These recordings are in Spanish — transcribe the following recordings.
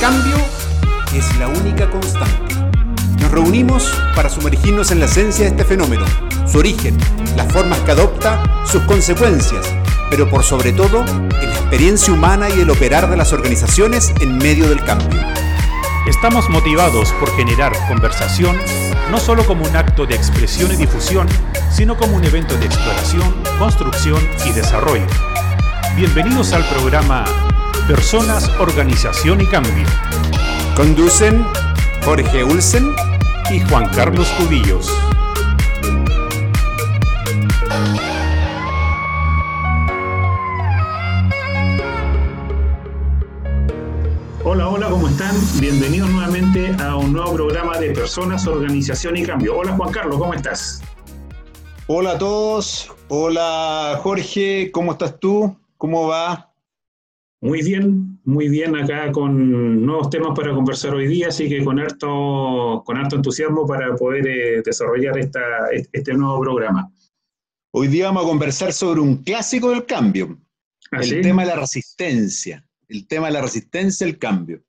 cambio es la única constante. Nos reunimos para sumergirnos en la esencia de este fenómeno, su origen, las formas que adopta, sus consecuencias, pero por sobre todo en la experiencia humana y el operar de las organizaciones en medio del cambio. Estamos motivados por generar conversación, no solo como un acto de expresión y difusión, sino como un evento de exploración, construcción y desarrollo. Bienvenidos al programa Personas, Organización y Cambio. Conducen Jorge Ulsen y Juan Carlos Cubillos. Hola, hola, ¿cómo están? Bienvenidos nuevamente a un nuevo programa de Personas, Organización y Cambio. Hola Juan Carlos, ¿cómo estás? Hola a todos, hola Jorge, ¿cómo estás tú? ¿Cómo va? Muy bien, muy bien acá con nuevos temas para conversar hoy día, así que con harto, con harto entusiasmo para poder eh, desarrollar esta, este nuevo programa. Hoy día vamos a conversar sobre un clásico del cambio, ¿Ah, el sí? tema de la resistencia, el tema de la resistencia al cambio.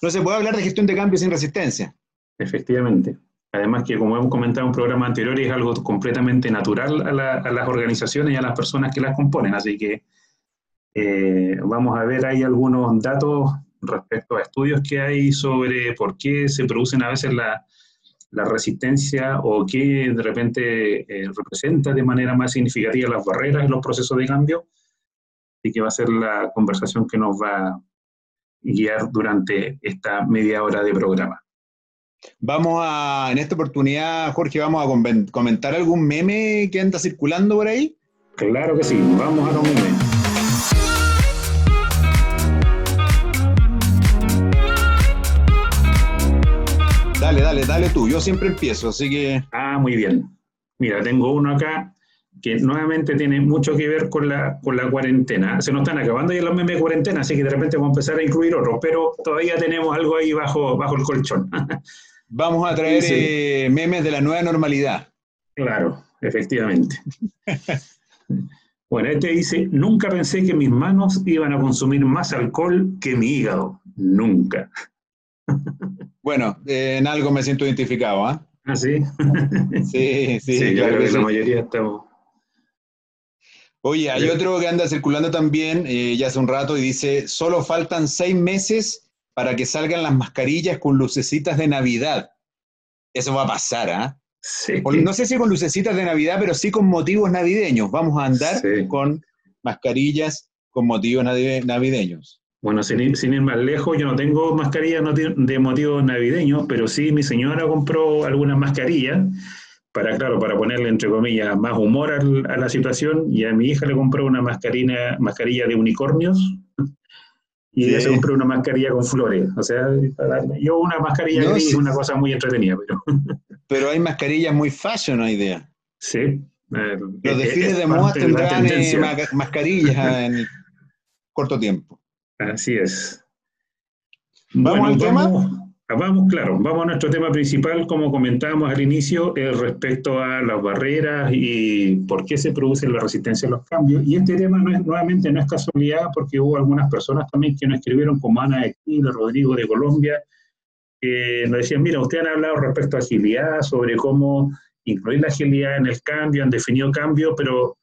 No se puede hablar de gestión de cambio sin resistencia. Efectivamente. Además que, como hemos comentado en programas anteriores, es algo completamente natural a, la- a las organizaciones y a las personas que las componen. Así que eh, vamos a ver ahí algunos datos respecto a estudios que hay sobre por qué se producen a veces la, la resistencia o qué de repente eh, representa de manera más significativa las barreras en los procesos de cambio. Y que va a ser la conversación que nos va a guiar durante esta media hora de programa. Vamos a, en esta oportunidad, Jorge, vamos a comentar algún meme que anda circulando por ahí. Claro que sí, vamos a los memes. Dale, dale, tú. Yo siempre empiezo, así que Ah, muy bien. Mira, tengo uno acá que nuevamente tiene mucho que ver con la, con la cuarentena. Se nos están acabando ya los memes de cuarentena, así que de repente vamos a empezar a incluir otros, pero todavía tenemos algo ahí bajo, bajo el colchón. vamos a traer Sí. eh, memes de la nueva normalidad. claro, efectivamente. Bueno, este dice, nunca pensé que mis manos iban a consumir más alcohol que mi hígado. Nunca. Bueno, eh, en algo me siento identificado, ¿ah? ¿Ah, sí? Sí, sí, Sí, claro creo que la mayoría estamos... Oye, hay Sí. otro que anda circulando también eh, ya hace un rato y dice, solo faltan seis meses para que salgan las mascarillas con lucecitas de Navidad. Eso va a pasar, ¿ah? Sí. No sé si con lucecitas de Navidad, pero sí con motivos navideños. Vamos a andar con mascarillas con motivos navi- navideños. Bueno, sin ir, sin ir más lejos, yo no tengo mascarilla noti- de motivos navideños, pero sí mi señora compró algunas mascarillas para, claro, para ponerle, entre comillas, más humor al- a la situación, y a mi hija le compró una mascarilla, mascarilla de unicornios, y ella Sí. se compró una mascarilla con flores. O sea, yo una mascarilla No, gris sí. una cosa muy entretenida, pero Pero hay mascarillas muy fashion hoy día. sí. Los es- desfiles es de moda tendrán eh, mascarillas en corto tiempo. Así es. ¿Vamos al tema? Vamos, vamos, claro, vamos a nuestro tema principal, como comentábamos al inicio, eh, respecto a las barreras y por qué se produce la resistencia a los cambios. Y este tema no es, nuevamente no es casualidad porque hubo algunas personas también que nos escribieron, como Ana de Chile, Rodrigo de Colombia, que nos decían, mira, ustedes han hablado respecto a agilidad, sobre cómo incluir la agilidad en el cambio, han definido cambio, pero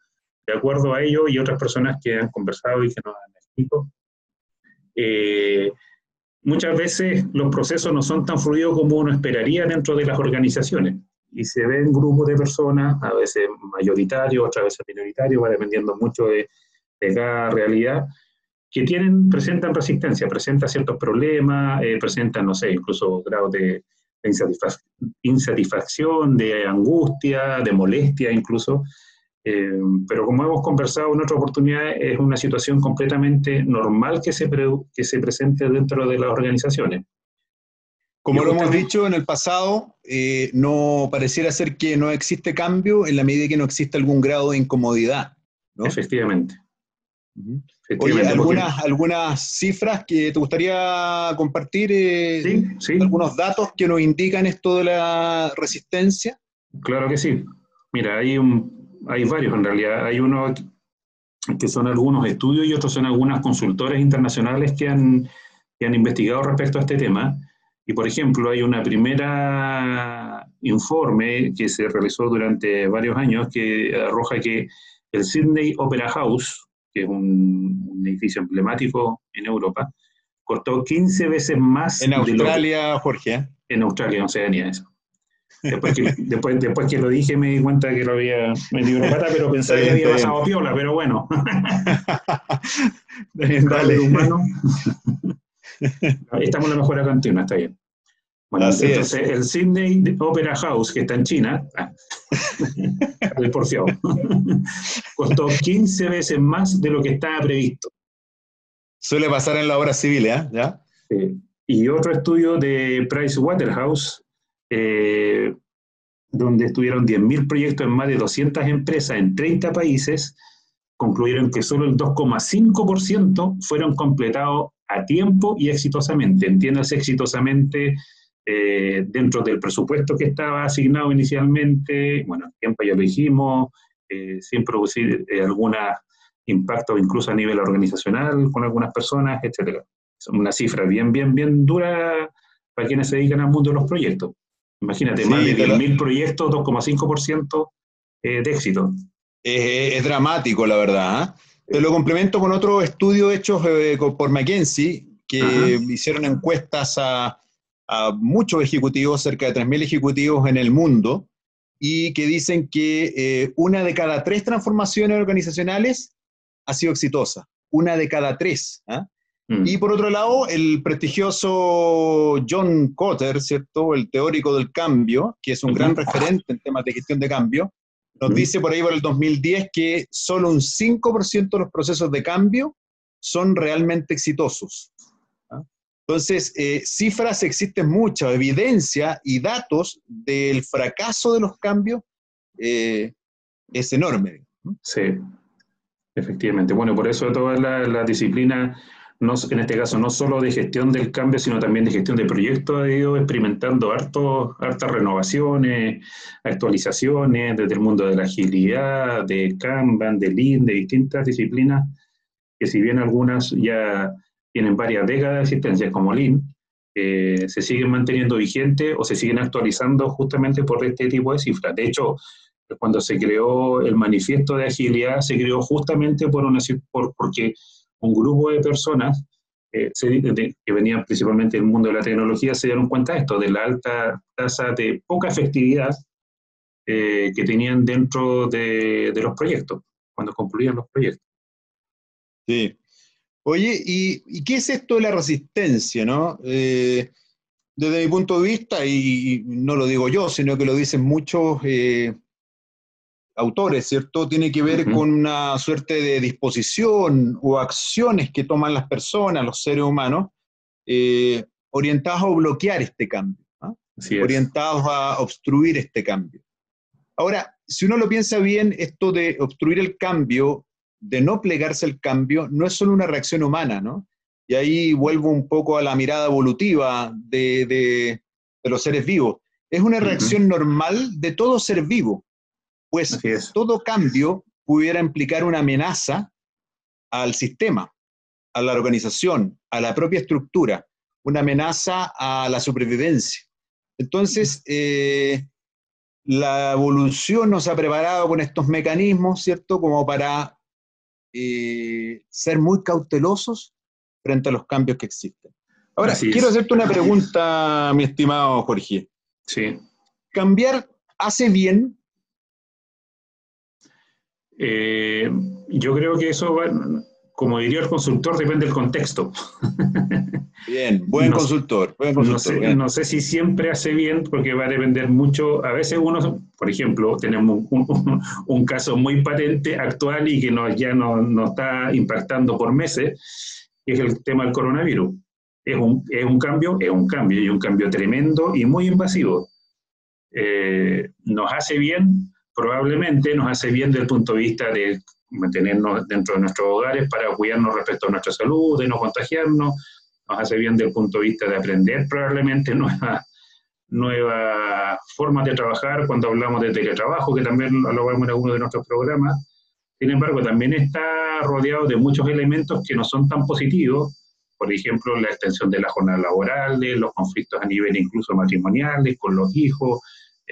de acuerdo a ello y otras personas que han conversado y que nos han escrito, eh, muchas veces los procesos no son tan fluidos como uno esperaría dentro de las organizaciones. Y se ven grupos de personas, a veces mayoritarios, otras veces minoritarios, va dependiendo mucho de, cada realidad, que tienen, presentan resistencia, presentan ciertos problemas, eh, presentan, no sé, incluso grados de, de insatisfac- insatisfacción, de angustia, de molestia incluso. Eh, pero como hemos conversado en otra oportunidad, es una situación completamente normal que se, que se presente dentro de las organizaciones. Como lo hemos dicho en el pasado, eh, no pareciera ser que no existe cambio en la medida que no existe algún grado de incomodidad. ¿no? Efectivamente. Algunas, algunas cifras que te gustaría compartir, eh, Sí, sí, algunos datos que nos indican esto de la resistencia. claro que sí. Mira, hay, un, hay varios en realidad. Hay uno que son algunos estudios y otros son algunas consultoras internacionales que han que han investigado respecto a este tema. Y, por ejemplo, hay una primera informe que se realizó durante varios años que arroja que el Sydney Opera House, que es un, edificio emblemático en Europa, costó 15 veces más. En Australia, Jorge. ¿eh? En Australia, en Oceanía, eso. Después que, después, después que lo dije me di cuenta que lo había metido una pata, pero pensaba que había pasado piola, pero bueno. Dale. humano. Estamos en la mejor cantina, está bien. Bueno, entonces el Sydney Opera House, que está en China, ah, el porfiado, costó 15 veces más de lo que estaba previsto. Suele pasar en la obra civil, ¿eh? ¿ya? Sí. Y otro estudio de Price Waterhouse eh, donde estuvieron 10.000 proyectos en más de 200 empresas en 30 países, concluyeron que solo el 2,5% fueron completados a tiempo y exitosamente. Entiéndase exitosamente eh, dentro del presupuesto que estaba asignado inicialmente, bueno, tiempo ya lo dijimos, eh, sin producir algún impacto incluso a nivel organizacional con algunas personas, etc. Es una cifra bien, bien, bien dura para quienes se dedican al mundo de los proyectos. Imagínate, más de 10.000 proyectos, 2,5% eh, de éxito. Es, dramático, la verdad. ¿eh? lo complemento con otro estudio hecho eh, por McKinsey, que hicieron encuestas a, muchos ejecutivos, cerca de 3.000 ejecutivos en el mundo, y que dicen que una de cada tres transformaciones organizacionales ha sido exitosa. Una de cada tres. Mm. Y por otro lado, el prestigioso John Cotter, ¿cierto? El teórico del cambio, que es un gran referente en temas de gestión de cambio, nos dice por ahí por el 2010 que solo un 5% de los procesos de cambio son realmente exitosos. ¿ah? Entonces, eh, cifras existen muchas, evidencia y datos del fracaso de los cambios eh, es enorme. Sí, efectivamente. Bueno, por eso toda la, la disciplina en este caso no solo de gestión del cambio, sino también de gestión de proyectos, ha ido experimentando harto, hartas renovaciones, actualizaciones desde el mundo de la agilidad, de Kanban, de Lean, de distintas disciplinas, que si bien algunas ya tienen varias décadas de existencia, como Lean, eh, se siguen manteniendo vigentes o se siguen actualizando justamente por este tipo de cifras. De hecho, cuando se creó el manifiesto de agilidad, se creó justamente por una, por, porque un grupo de personas eh, que venían principalmente del mundo de la tecnología se dieron cuenta de esto, de la alta tasa de poca efectividad eh, que tenían dentro de, los proyectos, cuando concluían los proyectos. Sí. Oye, ¿y, qué es esto de la resistencia, no? Eh, desde mi punto de vista, y no lo digo yo, sino que lo dicen muchos autores, ¿cierto? Tiene que ver con una suerte de disposición o acciones que toman las personas, los seres humanos, eh, orientados a bloquear este cambio, ¿ah? orientados a obstruir este cambio. Ahora, si uno lo piensa bien, esto de obstruir el cambio, de no plegarse al cambio, no es solo una reacción humana, ¿no? Y ahí vuelvo un poco a la mirada evolutiva de, los seres vivos. Es una reacción normal de todo ser vivo pues todo cambio pudiera implicar una amenaza al sistema, a la organización, a la propia estructura, una amenaza a la supervivencia. Entonces, eh, la evolución nos ha preparado con estos mecanismos, ¿cierto? Como para eh, ser muy cautelosos frente a los cambios que existen. Ahora, quiero hacerte una pregunta, mi estimado Jorge. Sí. ¿Cambiar hace bien eh, yo creo que eso, como diría el consultor, depende del contexto. Bien, buen consultor. no, sé, si siempre hace bien, porque va a depender mucho. A veces uno, por ejemplo, tenemos un, caso muy patente actual y que nos, ya nos no está impactando por meses, que es el tema del coronavirus. Es un, es un cambio, es un cambio, y un cambio tremendo y muy invasivo. Eh, nos hace bien probablemente nos hace bien desde el punto de vista de mantenernos dentro de nuestros hogares para cuidarnos respecto a nuestra salud, de no contagiarnos, nos hace bien desde el punto de vista de aprender probablemente nuevas nueva formas de trabajar cuando hablamos de teletrabajo, que también lo vemos en alguno de nuestros programas. Sin embargo, también está rodeado de muchos elementos que no son tan positivos, por ejemplo, la extensión de la jornada laboral, los conflictos a nivel incluso matrimoniales con los hijos,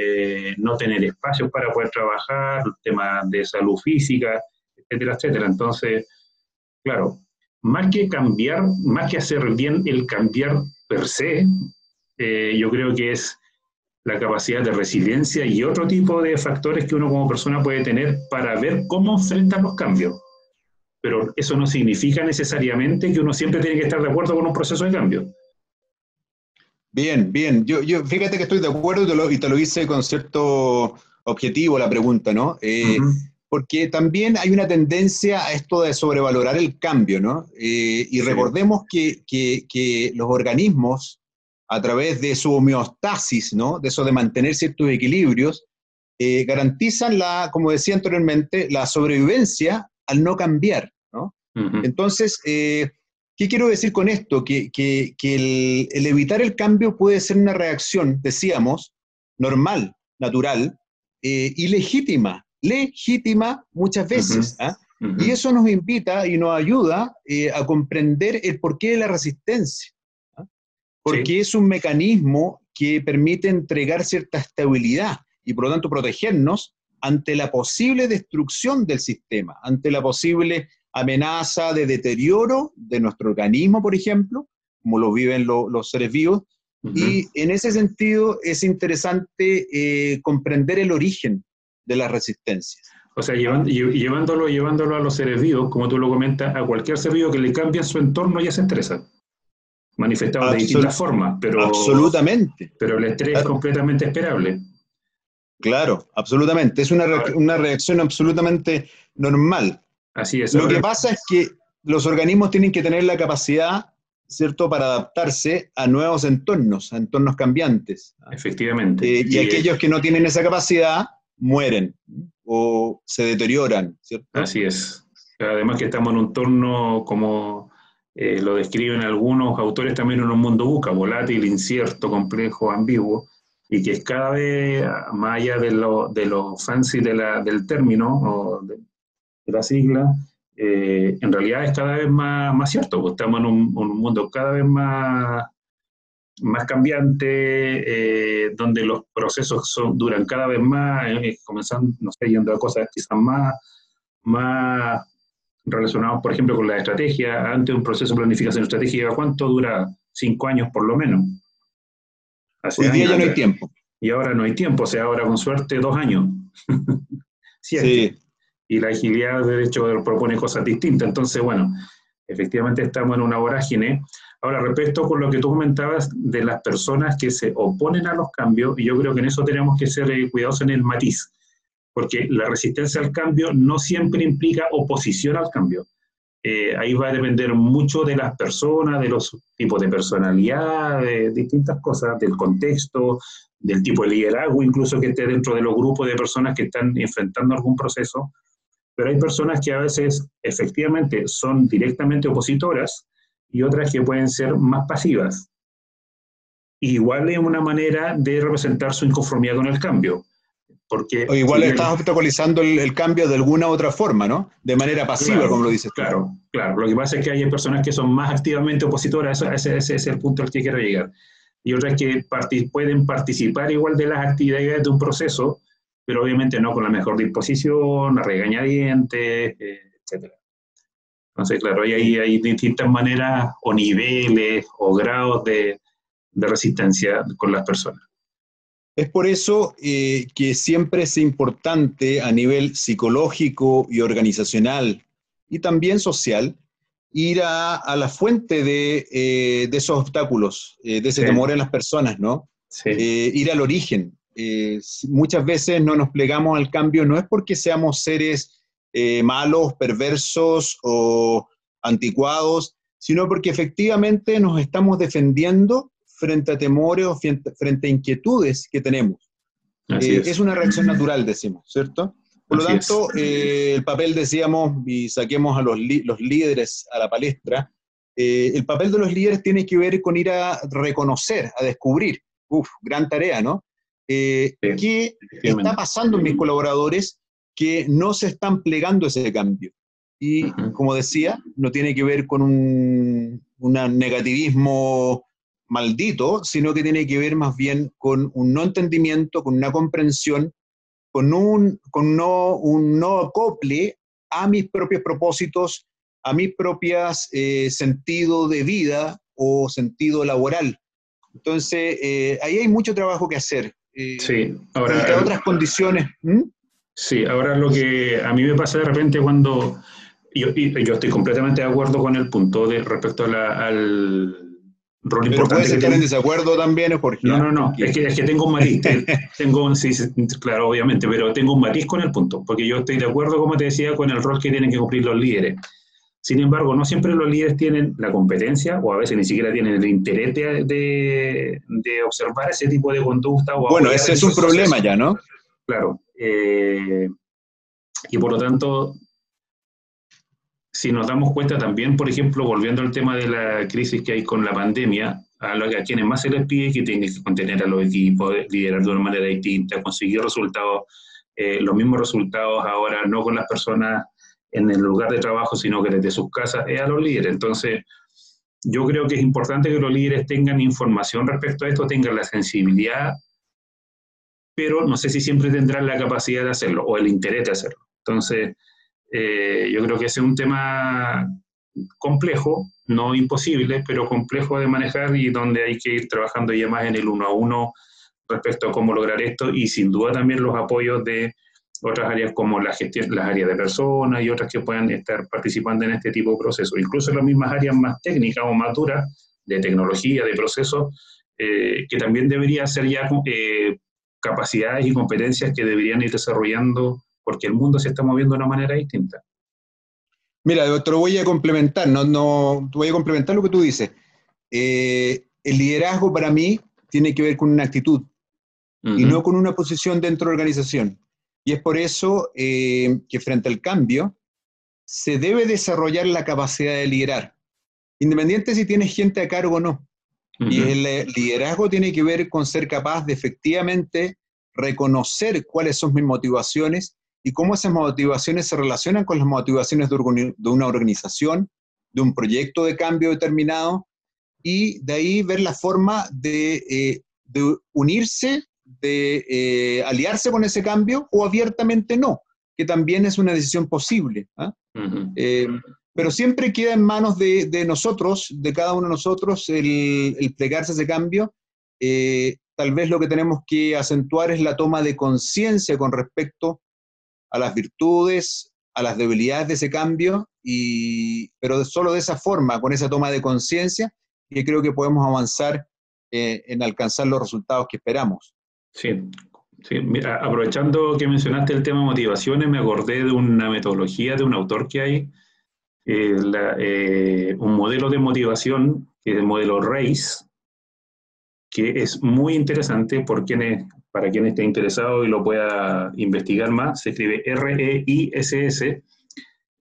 eh, no tener espacios para poder trabajar, temas de salud física, etcétera, etcétera. Entonces, claro, más que cambiar, más que hacer bien el cambiar per se, eh, yo creo que es la capacidad de resiliencia y otro tipo de factores que uno como persona puede tener para ver cómo enfrentar los cambios. Pero eso no significa necesariamente que uno siempre tiene que estar de acuerdo con un proceso de cambio. Bien, bien. Yo, yo fíjate que estoy de acuerdo y te lo, y te lo hice con cierto objetivo la pregunta, ¿no? Eh, porque también hay una tendencia a esto de sobrevalorar el cambio, ¿no? Eh, y recordemos que, que, que, los organismos, a través de su homeostasis, ¿no? De eso de mantener ciertos equilibrios, eh, garantizan la, como decía anteriormente, la sobrevivencia al no cambiar, ¿no? Entonces, eh, ¿qué quiero decir con esto? Que, que, que el, el, evitar el cambio puede ser una reacción, decíamos, normal, natural y legítima legítima muchas veces. ¿ah? Y eso nos invita y nos ayuda eh, a comprender el porqué de la resistencia. ¿ah? Porque es un mecanismo que permite entregar cierta estabilidad y por lo tanto protegernos ante la posible destrucción del sistema, ante la posible amenaza de deterioro de nuestro organismo, por ejemplo, como lo viven los seres vivos. Y en ese sentido es interesante eh, comprender el origen de las resistencias. O sea, llevándolo, llevándolo a los seres vivos, como tú lo comentas, a cualquier ser vivo que le cambie su entorno ya se estresa. Manifestado de distintas formas, pero... Absolutamente. Pero el estrés es completamente esperable. Claro, absolutamente. Es una, una reacción absolutamente normal. Así es. Lo que pasa es que los organismos tienen que tener la capacidad, ¿cierto?, para adaptarse a nuevos entornos, a entornos cambiantes. Efectivamente. Eh, y, y, aquellos que no tienen esa capacidad mueren o se deterioran, ¿cierto? Así es. Además que estamos en un entorno, como eh, lo describen algunos autores, también en un mundo buca, volátil, incierto, complejo, ambiguo, y que es cada vez, más allá de lo, de lo fancy de la, del término o de, la sigla, eh, en realidad es cada vez más, más cierto, pues estamos en un, un mundo cada vez más más cambiante, eh, donde los procesos son, duran cada vez más, eh, comenzando, no sé, yendo a cosas quizás más, más relacionados, por ejemplo, con la estrategia. Antes un proceso de planificación estratégica, ¿cuánto dura? Cinco años por lo menos. Hace Hoy día ya no hay tiempo. Y ahora no hay tiempo, o sea, ahora con suerte dos años. sí. Y la agilidad, de hecho, propone cosas distintas. Entonces, bueno, efectivamente estamos en una vorágine Ahora, respecto con lo que tú comentabas de las personas que se oponen a los cambios, yo creo que en eso tenemos que ser eh, cuidadosos en el matiz, porque la resistencia al cambio no siempre implica oposición al cambio. Eh, ahí va a depender mucho de las personas, de los tipos de personalidad, de distintas cosas, del contexto, del tipo de liderazgo, incluso que esté dentro de los grupos de personas que están enfrentando algún proceso. Pero hay personas que a veces efectivamente son directamente opositoras y otras que pueden ser más pasivas. Igual es una manera de representar su inconformidad con el cambio. Porque o igual estás obstaculizando el, cambio de alguna otra forma, ¿no? De manera pasiva, como lo dices. Claro, claro. Lo que pasa es que hay personas que son más activamente opositoras, ese, ese es el punto al que quiero llegar. Y otras que pueden participar igual de las actividades de un proceso, pero obviamente no con la mejor disposición, a regañadientes, eh, etcétera. Entonces, claro, ahí hay, distintas maneras o niveles o grados de, resistencia con las personas. Es por eso eh, que siempre es importante a nivel psicológico y organizacional y también social ir a, la fuente de, eh, esos obstáculos, eh, de ese temor en las personas, ¿no? ir al origen. Muchas veces no nos plegamos al cambio, no es porque seamos seres eh, malos, perversos o anticuados, sino porque efectivamente nos estamos defendiendo frente a temores o frente, a inquietudes que tenemos. Eh, es. una reacción natural, decimos, ¿cierto? Por lo tanto, eh, el papel, decíamos, y saquemos a los, los líderes a la palestra, el papel de los líderes tiene que ver con ir a reconocer, a descubrir, uf, gran tarea, ¿no? ¿Qué está pasando en mis colaboradores que no se están plegando ese cambio. Y como decía, no tiene que ver con un, un negativismo maldito, sino que tiene que ver más bien con un no entendimiento, con una comprensión, con un, con no, un no acople a mis propios propósitos, a mis propias eh, sentido de vida o sentido laboral. Entonces, eh, ahí hay mucho trabajo que hacer. Eh, sí, ahora. Entre otras condiciones. Sí, ahora lo que a mí me pasa de repente cuando. Yo, yo estoy completamente de acuerdo con el punto de respecto al rol Pero importante. Puedes estar en desacuerdo también, Jorge. No, no, no, es que, es que tengo un matiz. tengo, sí, claro, obviamente, pero tengo un matiz con el punto, porque yo estoy de acuerdo, como te decía, con el rol que tienen que cumplir los líderes. Sin embargo, no siempre los líderes tienen la competencia o a veces ni siquiera tienen el interés de, de, observar ese tipo de conducta. O bueno, ese es un problema ya, ¿no? Claro. Eh, y por lo tanto, si nos damos cuenta también, por ejemplo, volviendo al tema de la crisis que hay con la pandemia, a, lo, a quienes más se les pide que tienen que contener a los equipos, liderar de una manera distinta, conseguir resultados, eh, los mismos resultados ahora, no con las personas en el lugar de trabajo, sino que desde sus casas, es a los líderes. Entonces, yo creo que es importante que los líderes tengan información respecto a esto, tengan la sensibilidad, pero no sé si siempre tendrán la capacidad de hacerlo o el interés de hacerlo. Entonces, eh, yo creo que ese es un tema complejo, no imposible, pero complejo de manejar y donde hay que ir trabajando ya más en el uno a uno respecto a cómo lograr esto y sin duda también los apoyos de otras áreas como la gestión, las áreas de personas y otras que puedan estar participando en este tipo de procesos. Incluso las mismas áreas más técnicas o más duras de tecnología, de procesos, eh, que también debería ser ya eh, capacidades y competencias que deberían ir desarrollando porque el mundo se está moviendo de una manera distinta. Mira, te lo voy a complementar, no, no, voy a complementar lo que tú dices. Eh, el liderazgo para mí tiene que ver con una actitud y no con una posición dentro de la organización. Y es por eso eh, que frente al cambio se debe desarrollar la capacidad de liderar, independiente si tienes gente a cargo o no. Y el eh, liderazgo tiene que ver con ser capaz de efectivamente reconocer cuáles son mis motivaciones y cómo esas motivaciones se relacionan con las motivaciones de una organización, de un proyecto de cambio determinado, y de ahí ver la forma de, eh, de unirse de eh, aliarse con ese cambio o abiertamente no, que también es una decisión posible. ¿ah? Eh, pero siempre queda en manos de, nosotros, de cada uno de nosotros, el, plegarse a ese cambio. Eh, tal vez lo que tenemos que acentuar es la toma de conciencia con respecto a las virtudes, a las debilidades de ese cambio, y, pero solo de esa forma, con esa toma de conciencia, que creo que podemos avanzar en alcanzar los resultados que esperamos. Sí, aprovechando que mencionaste el tema motivaciones, me acordé de una metodología de un autor que hay, eh, eh, un modelo de motivación, que es el modelo RACE, que es muy interesante por quienes, para quien esté interesado y lo pueda investigar más, se escribe R-E-I-S-S,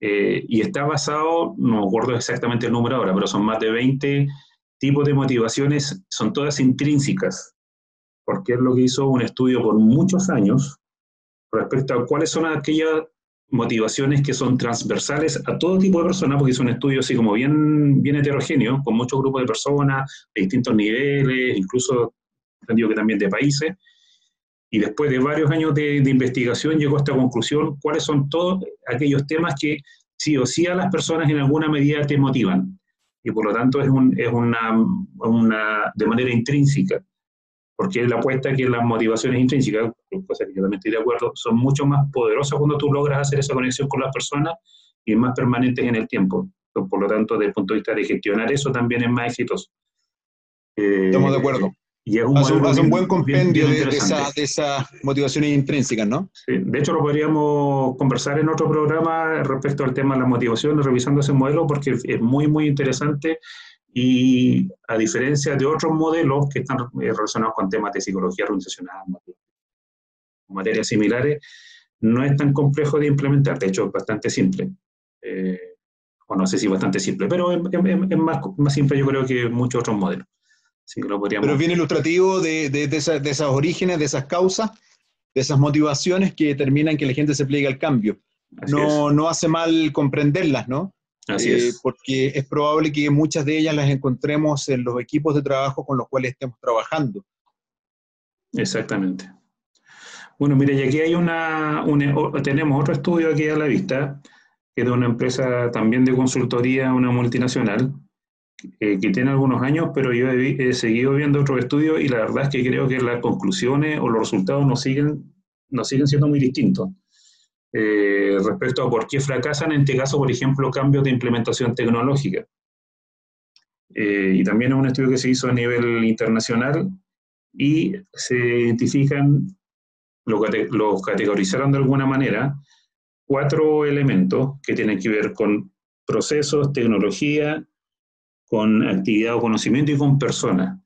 eh, y está basado, no me acuerdo exactamente el número ahora, pero son más de 20 tipos de motivaciones, son todas intrínsecas, porque es lo que hizo un estudio por muchos años respecto a cuáles son aquellas motivaciones que son transversales a todo tipo de personas, porque es un estudio así como bien, bien heterogéneo, con muchos grupos de personas, de distintos niveles, incluso entendido que también de países, y después de varios años de, investigación llegó a esta conclusión, cuáles son todos aquellos temas que sí o sí a las personas en alguna medida te motivan, y por lo tanto es, un, es una, una, de manera intrínseca porque la apuesta que las motivaciones intrínsecas, cosa que yo también estoy de acuerdo, son mucho más poderosas cuando tú logras hacer esa conexión con las personas y más permanentes en el tiempo. Por lo tanto, desde el punto de vista de gestionar eso también es más exitoso. Estamos de acuerdo. Y es un, hace, un buen compendio de, esas motivaciones intrínsecas, ¿no? Sí, de hecho lo podríamos conversar en otro programa respecto al tema de la motivación, revisando ese modelo, porque es muy, muy interesante y a diferencia de otros modelos que están eh, relacionados con temas de psicología organizacional, materias similares, no es tan complejo de implementar, de hecho es bastante simple. Eh, o no sé si bastante simple, pero es, más, más, simple yo creo que muchos otros modelos. Así que lo podríamos... Pero es bien ilustrativo de, de, de, de, esas orígenes, de esas causas, de esas motivaciones que determinan que la gente se pliegue al cambio. no, no hace mal comprenderlas, ¿no? Así es. Porque es probable que muchas de ellas las encontremos en los equipos de trabajo con los cuales estemos trabajando. Exactamente. Bueno, mire, y aquí hay una, tenemos otro estudio aquí a la vista, que es de una empresa también de consultoría, una multinacional, eh, que tiene algunos años, pero yo he, seguido viendo otros estudios y la verdad es que creo que las conclusiones o los resultados no siguen, no siguen siendo muy distintos. Eh, respecto a por qué fracasan, en este caso, por ejemplo, cambios de implementación tecnológica. Eh, y también es un estudio que se hizo a nivel internacional y se identifican, lo, lo categorizaron de alguna manera, cuatro elementos que tienen que ver con procesos, tecnología, con actividad o conocimiento y con personas.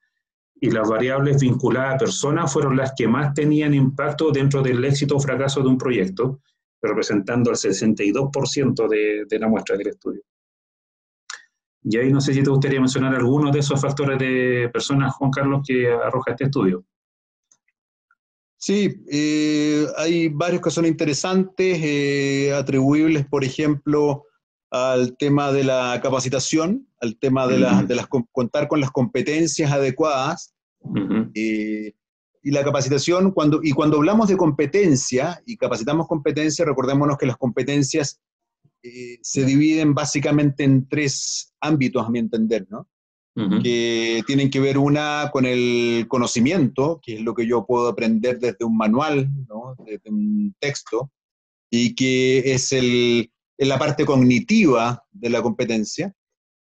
Y las variables vinculadas a personas fueron las que más tenían impacto dentro del éxito o fracaso de un proyecto representando el 62% de, de la muestra del estudio. Y ahí no sé si te gustaría mencionar algunos de esos factores de personas, Juan Carlos, que arroja este estudio. Sí, eh, hay varios que son interesantes, eh, atribuibles, por ejemplo, al tema de la capacitación, al tema de, de las, contar con las competencias adecuadas. Y la capacitación, cuando, y cuando hablamos de competencia y capacitamos competencia, recordémonos que las competencias eh, se dividen básicamente en tres ámbitos, a mi entender, ¿no? Que tienen que ver una con el conocimiento, que es lo que yo puedo aprender desde un manual, ¿no? desde un texto, y que es el, la parte cognitiva de la competencia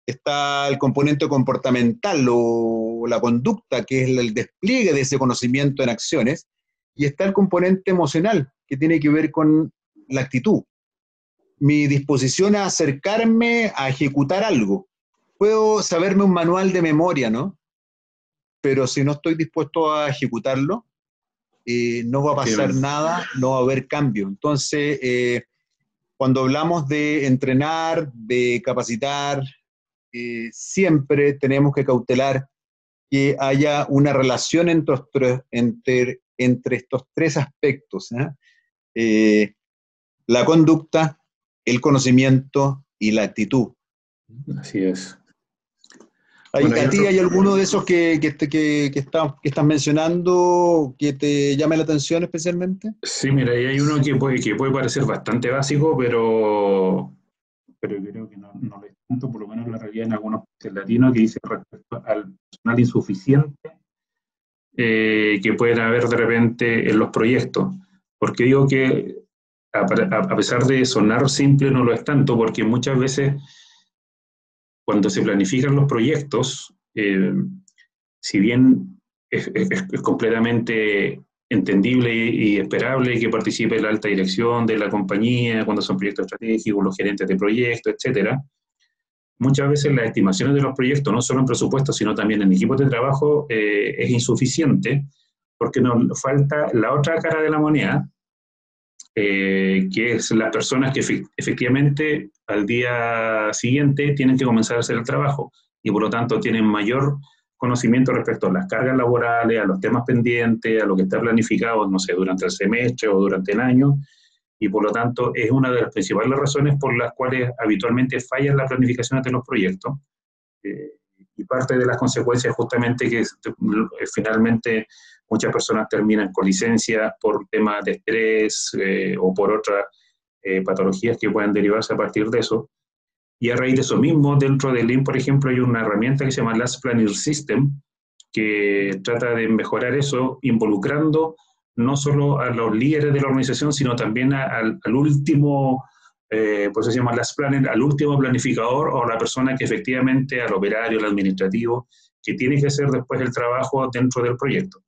está el componente comportamental o la conducta, que es el despliegue de ese conocimiento en acciones, y está el componente emocional, que tiene que ver con la actitud, mi disposición a acercarme a ejecutar algo. Puedo saberme un manual de memoria, ¿no? Pero si no estoy dispuesto a ejecutarlo, eh, no va a pasar nada, no va a haber cambio. Entonces, eh, cuando hablamos de entrenar, de capacitar, siempre tenemos que cautelar que haya una relación entre, entre, entre estos tres aspectos, ¿eh? Eh, la conducta, el conocimiento y la actitud. Así es. ¿A ti hay alguno de esos que, que, que, que, está, que estás mencionando que te llame la atención especialmente? Sí, mira, hay uno que puede, que puede parecer bastante básico, pero, pero creo que no, no por lo menos la realidad en algunos países latinos, que dice respecto al personal insuficiente eh, que pueden haber de repente en los proyectos. Porque digo que a, pesar de sonar simple, no lo es tanto, porque muchas veces cuando se planifican los proyectos, eh, si bien es, es, completamente entendible y esperable que participe la alta dirección de la compañía cuando son proyectos estratégicos, los gerentes de proyectos, etcétera. Muchas veces las estimaciones de los proyectos, no solo en presupuesto, sino también en equipos de trabajo, eh, es insuficiente porque nos falta la otra cara de la moneda, eh, que es las personas que efectivamente al día siguiente tienen que comenzar a hacer el trabajo y por lo tanto tienen mayor conocimiento respecto a las cargas laborales, a los temas pendientes, a lo que está planificado, no sé, durante el semestre o durante el año, y por lo tanto es una de las principales razones por las cuales habitualmente fallan las planificaciones de los proyectos. Eh, y parte de las consecuencias justamente que finalmente muchas personas terminan con licencias por temas de estrés eh, o por otras eh, patologías que pueden derivarse a partir de eso. Y a raíz de eso mismo, dentro de Lean, por ejemplo, hay una herramienta que se llama Last Planning System, que trata de mejorar eso, involucrando no solo a los líderes de la organización, sino también al último, eh, pues se llama Last Planner, al último planificador o la persona que efectivamente, al operario, al administrativo, que tiene que hacer después el trabajo dentro del proyecto.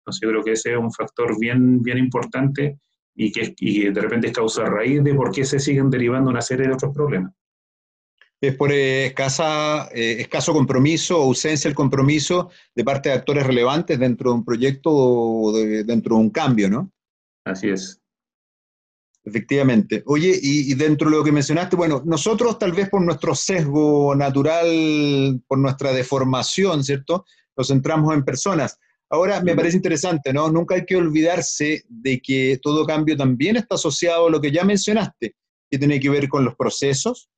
Entonces yo creo que ese es un factor bien, bien importante y que de repente es causa raíz de por qué se siguen derivando una serie de otros problemas es por escasa, eh, escaso compromiso o ausencia del compromiso de parte de actores relevantes dentro de un proyecto o dentro de un cambio, ¿no? Así es. Efectivamente. Oye, y, dentro de lo que mencionaste, bueno, nosotros tal vez por nuestro sesgo natural, por nuestra deformación, ¿cierto? Nos centramos en personas. Ahora, me parece interesante, ¿no? Nunca hay que olvidarse de que todo cambio también está asociado a lo que ya mencionaste, que tiene que ver con los procesos,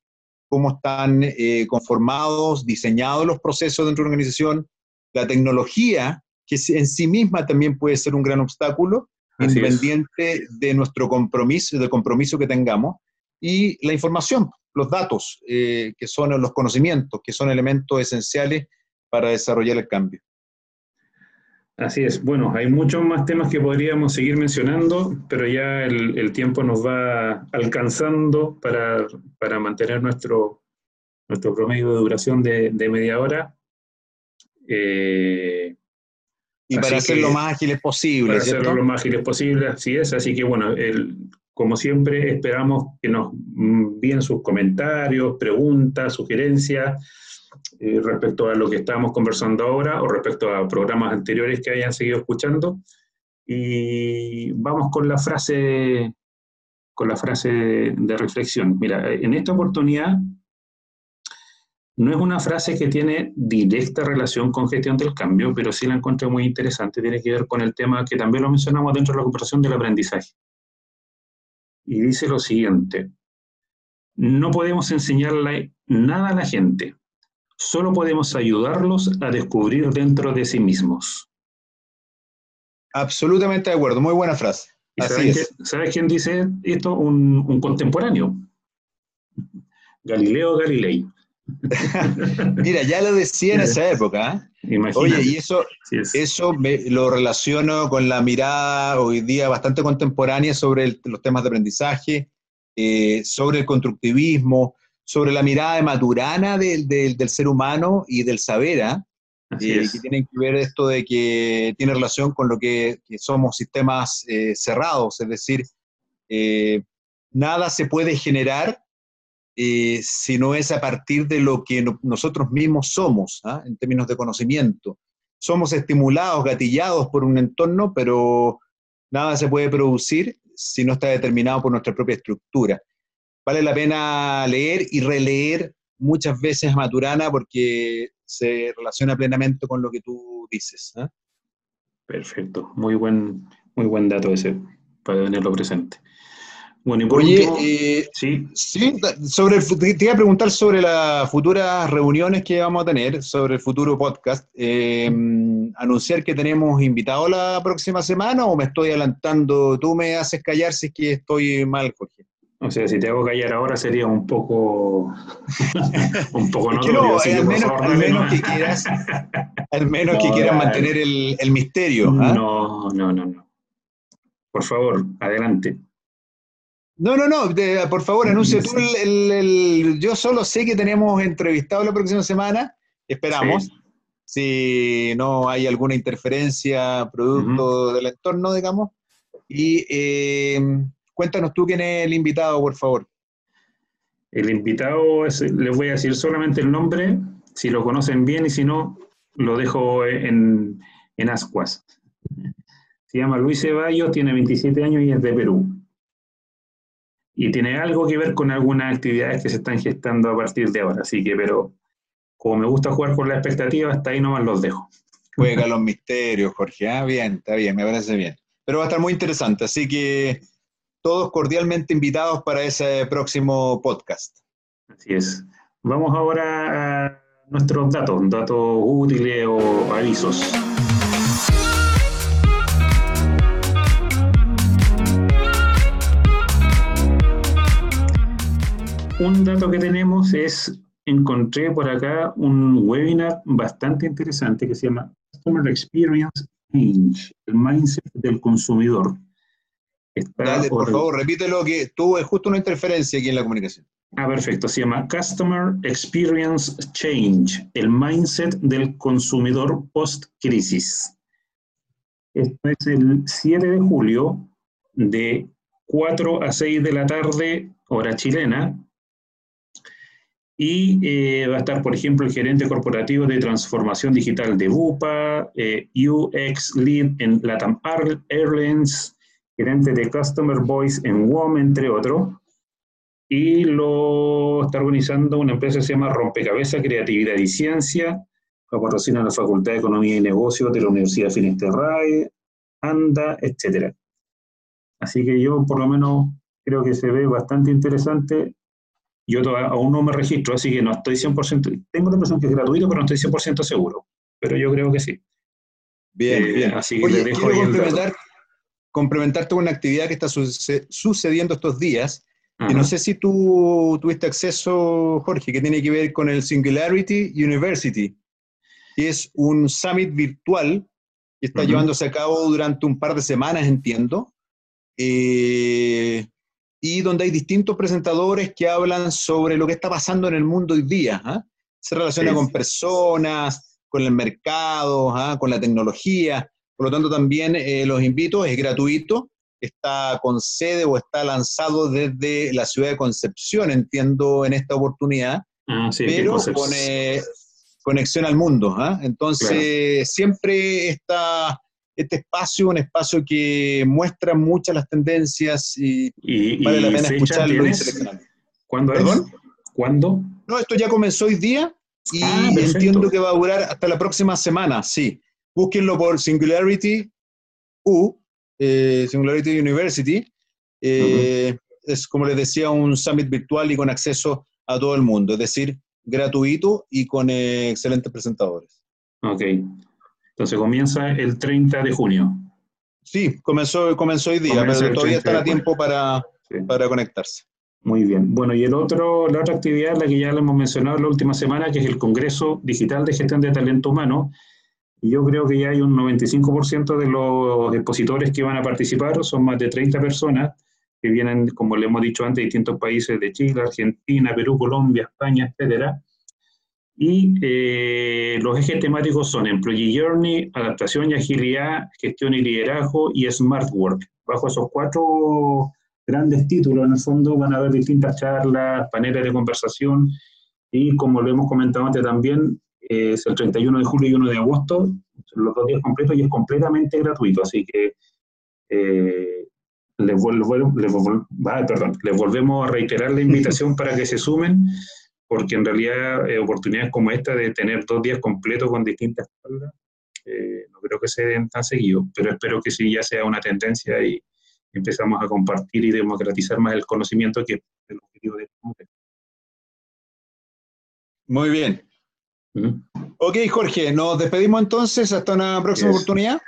cómo están eh, conformados, diseñados los procesos dentro de una organización, la tecnología, que en sí misma también puede ser un gran obstáculo, independiente de nuestro compromiso, del compromiso que tengamos, y la información, los datos, eh, que son los conocimientos, que son elementos esenciales para desarrollar el cambio. Así es. Bueno, hay muchos más temas que podríamos seguir mencionando, pero ya el, tiempo nos va alcanzando para, mantener nuestro, nuestro promedio de duración de, media hora. Eh, y para hacerlo lo más ágiles posible. Para hacerlo lo más ágiles posible, así es. Así que bueno, el, como siempre, esperamos que nos envíen sus comentarios, preguntas, sugerencias eh, respecto a lo que estamos conversando ahora o respecto a programas anteriores que hayan seguido escuchando. Y vamos con la frase, con la frase de reflexión. Mira, en esta oportunidad no es una frase que tiene directa relación con gestión del cambio, pero sí la encuentro muy interesante. Tiene que ver con el tema que también lo mencionamos dentro de la conversación del aprendizaje. Y dice lo siguiente, no podemos enseñarle nada a la gente, solo podemos ayudarlos a descubrir dentro de sí mismos. Absolutamente de acuerdo, muy buena frase. ¿Sabes quién dice esto? Un, contemporáneo. Galileo Galilei. Mira, ya lo decía en esa época. ¿eh? Oye, y eso, eso lo relaciono con la mirada hoy día bastante contemporánea sobre los temas de aprendizaje, eh, sobre el constructivismo, sobre la mirada de Maturana del, ser humano y del saber, ¿ah? eh, que tienen que ver esto de que tiene relación con lo que, somos sistemas cerrados, es decir, nada se puede generar eh, si no es a partir de lo que nosotros mismos somos, ¿ah? en términos de conocimiento. Somos estimulados, gatillados por un entorno, pero nada se puede producir si no está determinado por nuestra propia estructura. Vale la pena leer y releer muchas veces Maturana porque se relaciona plenamente con lo que tú dices. ¿ah? Perfecto, muy buen, muy buen dato ese para tenerlo presente. Bueno, y por Oye, eh, sí. sí sobre te iba a preguntar sobre las futuras reuniones que vamos a tener, sobre el futuro podcast. Eh, ¿Anunciar que tenemos invitado la próxima semana o me estoy adelantando? Tú me haces callar si es que estoy mal, Jorge. O sea, si te hago callar ahora sería un poco. un poco no, al, menos, que quieras, al menos que quieras mantener el, el misterio. ¿ah? No, no, no, no. Por favor, adelante. No, no, no, por favor, anuncia tú el, Yo solo sé que tenemos entrevistado la próxima semana, esperamos. Si no hay alguna interferencia producto del entorno, digamos. Y eh, cuéntanos tú quién es el invitado, por favor. El invitado, es, les voy a decir solamente el nombre, si lo conocen bien y si no, lo dejo en, en ascuas. Se llama Luis Ceballos, tiene 27 años y es de Perú y tiene algo que ver con algunas actividades que se están gestando a partir de ahora. Así que, pero como me gusta jugar con la expectativa, hasta ahí nomás los dejo. Juega los misterios, Jorge. Ah, bien, está bien, me parece bien. Pero va a estar muy interesante, así que todos cordialmente invitados para ese próximo podcast. Así es. Vamos ahora a nuestros datos, datos útiles o avisos. un dato que tenemos es, encontré por acá un webinar bastante interesante que se llama Customer Experience Change, el mindset del consumidor. Dale, por, favor, repítelo que tuve justo una interferencia aquí en la comunicación. Ah, perfecto. Se llama Customer Experience Change, el mindset del consumidor post-crisis. Esto es el 7 de julio de 4 a 6 de la tarde, hora chilena, y eh, va a estar, por ejemplo, el gerente corporativo de transformación digital de Bupa, eh, UX Lead en Latam Airlines, gerente de Customer Voice en WOM, entre otros. Y lo está organizando una empresa que se llama Rompecabezas Creatividad y Ciencia, que patrocina la Facultad de Economía y Negocios de la Universidad Finisterrae, ANDA, etc. Así que yo, por lo menos, creo que se ve bastante interesante Yo aún no me registro, así que no estoy 100%, tengo la impresión que es gratuito, pero no estoy 100% seguro, pero yo creo que sí. Bien, eh, bien. Así que Oye, dejo complementar, complementarte con una actividad que está sucediendo estos días, y no sé si tú tuviste acceso, Jorge, que tiene que ver con el Singularity University, que es un summit virtual que está llevándose a cabo durante un par de semanas, entiendo, eh, y donde hay distintos presentadores que hablan sobre lo que está pasando en el mundo hoy día. ¿ah? Se relaciona con personas, con el mercado, ¿ah? con la tecnología. Por lo tanto, también eh, los invito, es gratuito, está con sede o está lanzado desde la ciudad de Concepción, entiendo, en esta oportunidad, ah, pero con eh, conexión al mundo. ¿ah? Entonces, siempre está este espacio, un espacio que muestra muchas las tendencias y, vale la pena escucharlo y seleccionarlo. ¿Cuándo ¿Perdón? ¿Cuándo? No, esto ya comenzó hoy día y ah, entiendo que va a durar hasta la próxima semana, sí. Búsquenlo por Singularity U, eh, Singularity University. Eh, es, como les decía, un summit virtual y con acceso a todo el mundo, es decir, gratuito y con eh, excelentes presentadores. Ok. Entonces comienza el 30 de junio. Sí, comenzó, comenzó hoy día, pero todavía está a tiempo para, para conectarse. Muy bien. Bueno, y el otro, la otra actividad, la que ya le hemos mencionado la última semana, que es el Congreso Digital de Gestión de Talento Humano. Y yo creo que ya hay un 95% de los expositores que van a participar, son más de 30 personas que vienen, como le hemos dicho antes, de distintos países de Chile, Argentina, Perú, Colombia, España, etcétera. Y eh, los ejes temáticos son Employee Journey, Adaptación y Agilidad, Gestión y Liderazgo y Smart Work. Bajo esos cuatro grandes títulos, en el fondo, van a haber distintas charlas, paneles de conversación y, como lo hemos comentado antes también, es el 31 de julio y 1 de agosto, los dos días completos y es completamente gratuito. Así que eh, les, les volvemos a reiterar la invitación para que se sumen, porque en realidad eh, oportunidades como esta de tener dos días completos con distintas charlas, eh, no creo que se den tan seguido, pero espero que sí ya sea una tendencia y empezamos a compartir y democratizar más el conocimiento que es el objetivo de este Muy bien. Ok, Jorge, nos despedimos entonces hasta una próxima oportunidad.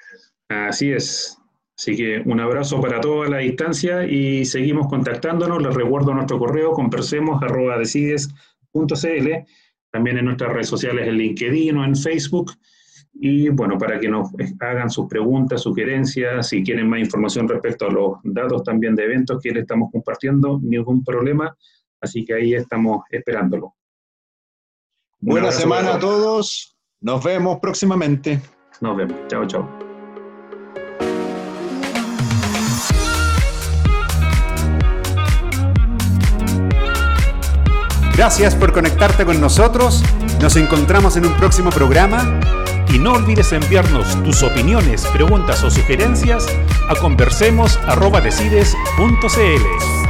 Así es. Así que un abrazo para toda la distancia y seguimos contactándonos. Les recuerdo nuestro correo conversemos.decides.cl, también en nuestras redes sociales en LinkedIn o en Facebook. Y bueno, para que nos hagan sus preguntas, sugerencias, si quieren más información respecto a los datos también de eventos que les estamos compartiendo, ningún problema. Así que ahí estamos esperándolo. Buena semana a todos. Nos vemos próximamente. Nos vemos. Chao, chao. Gracias por conectarte con nosotros. Nos encontramos en un próximo programa. Y no olvides enviarnos tus opiniones, preguntas o sugerencias a conversemos.decides.cl.